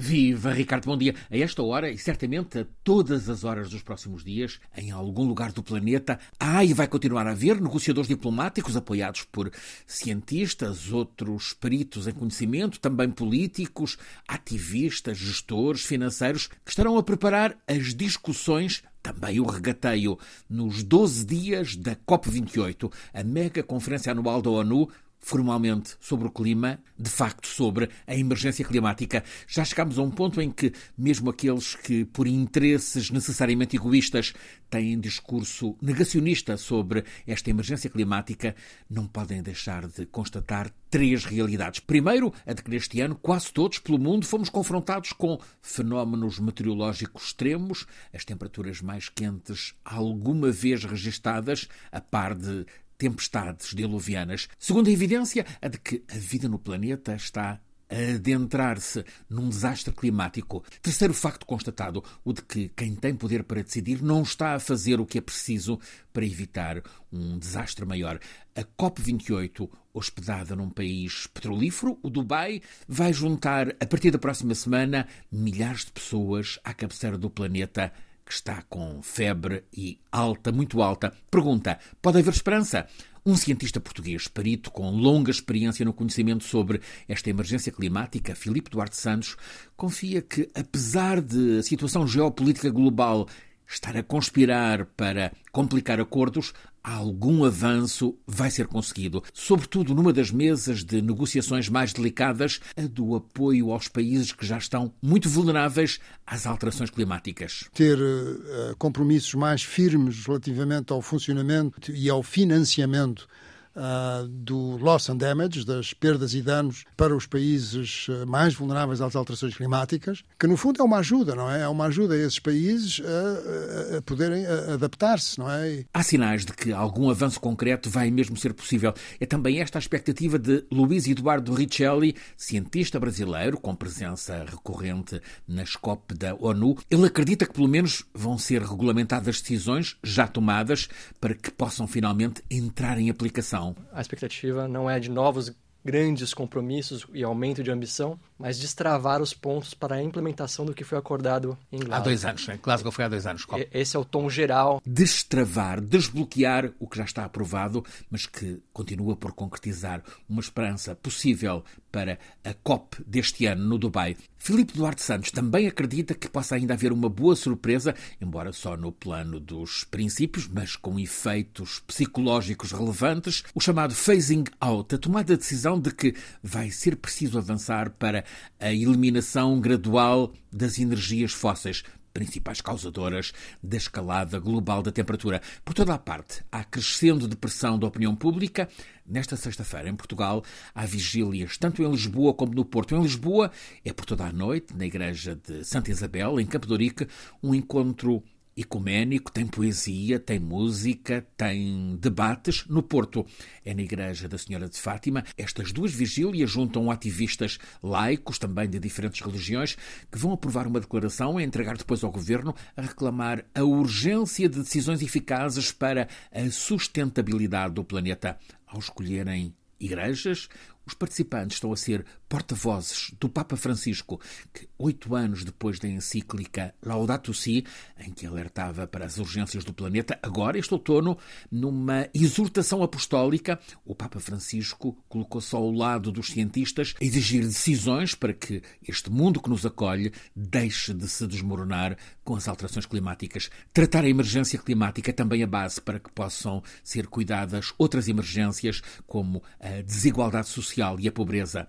Viva Ricardo, bom dia. A esta hora e certamente a todas as horas dos próximos dias, em algum lugar do planeta, há e vai continuar a haver negociadores diplomáticos apoiados por cientistas, outros peritos em conhecimento, também políticos, ativistas, gestores, financeiros, que estarão a preparar as discussões também o regateio nos 12 dias da COP28, a mega conferência anual da ONU formalmente sobre o clima, de facto sobre a emergência climática. Já chegamos a um ponto em que, mesmo aqueles que, por interesses necessariamente egoístas, têm discurso negacionista sobre esta emergência climática, não podem deixar de constatar três realidades. Primeiro, a de que neste ano quase todos pelo mundo fomos confrontados com fenómenos meteorológicos extremos, as temperaturas mais quentes alguma vez registadas, a par de tempestades diluvianas. Segunda evidência, a de que a vida no planeta está a adentrar-se num desastre climático. Terceiro facto constatado, o de que quem tem poder para decidir não está a fazer o que é preciso para evitar um desastre maior. A COP28, hospedada num país petrolífero, o Dubai, vai juntar, a partir da próxima semana, milhares de pessoas à cabeceira do planeta que está com febre e alta, muito alta. Pergunta: pode haver esperança? Um cientista português, perito com longa experiência no conhecimento sobre esta emergência climática, Filipe Duarte Santos, confia que, apesar de a situação geopolítica global estar a conspirar para complicar acordos, algum avanço vai ser conseguido, sobretudo numa das mesas de negociações mais delicadas, a do apoio aos países que já estão muito vulneráveis às alterações climáticas. Ter uh, compromissos mais firmes relativamente ao funcionamento e ao financiamento uh, do loss and damage, das perdas e danos para os países ah, mais vulneráveis às alterações climáticas, que no fundo é uma ajuda, não é? É uma ajuda a esses países a, a poderem adaptar-se, não é? Há sinais de que algum avanço concreto vai mesmo ser possível. É também esta a expectativa de Luiz Eduardo Richelli, cientista brasileiro com presença recorrente na COP da ONU. Ele acredita que pelo menos vão ser regulamentadas decisões já tomadas para que possam finalmente entrar em aplicação a expectativa não é de novos grandes compromissos e aumento de ambição, mas destravar os pontos para a implementação do que foi acordado em Glasgow. Há dois anos, né? Glasgow foi há dois anos. Qual? Esse é o tom geral. Destravar, desbloquear o que já está aprovado, mas que continua por concretizar uma esperança possível para a COP deste ano no Dubai. Filipe Duarte Santos também acredita que possa ainda haver uma boa surpresa, embora só no plano dos princípios, mas com efeitos psicológicos relevantes, o chamado phasing out, a tomada de decisão de que vai ser preciso avançar para a eliminação gradual das energias fósseis, principais causadoras da escalada global da temperatura. Por toda a parte, há crescendo depressão da opinião pública. Nesta sexta-feira, em Portugal, há vigílias tanto em Lisboa como no Porto. Em Lisboa, é por toda a noite, na igreja de Santa Isabel, em Campo de um encontro ecuménico, tem poesia, tem música, tem debates. No Porto é na Igreja da Senhora de Fátima. Estas duas vigílias juntam ativistas laicos, também de diferentes religiões, que vão aprovar uma declaração e entregar depois ao Governo a reclamar a urgência de decisões eficazes para a sustentabilidade do planeta. Ao escolherem igrejas, os participantes estão a ser porta-vozes do Papa Francisco, que oito anos depois da encíclica Laudato Si, em que alertava para as urgências do planeta, agora, este outono, numa exortação apostólica, o Papa Francisco colocou-se ao lado dos cientistas a exigir decisões para que este mundo que nos acolhe deixe de se desmoronar com as alterações climáticas. Tratar a emergência climática é também a base para que possam ser cuidadas outras emergências, como a desigualdade social social e a pobreza.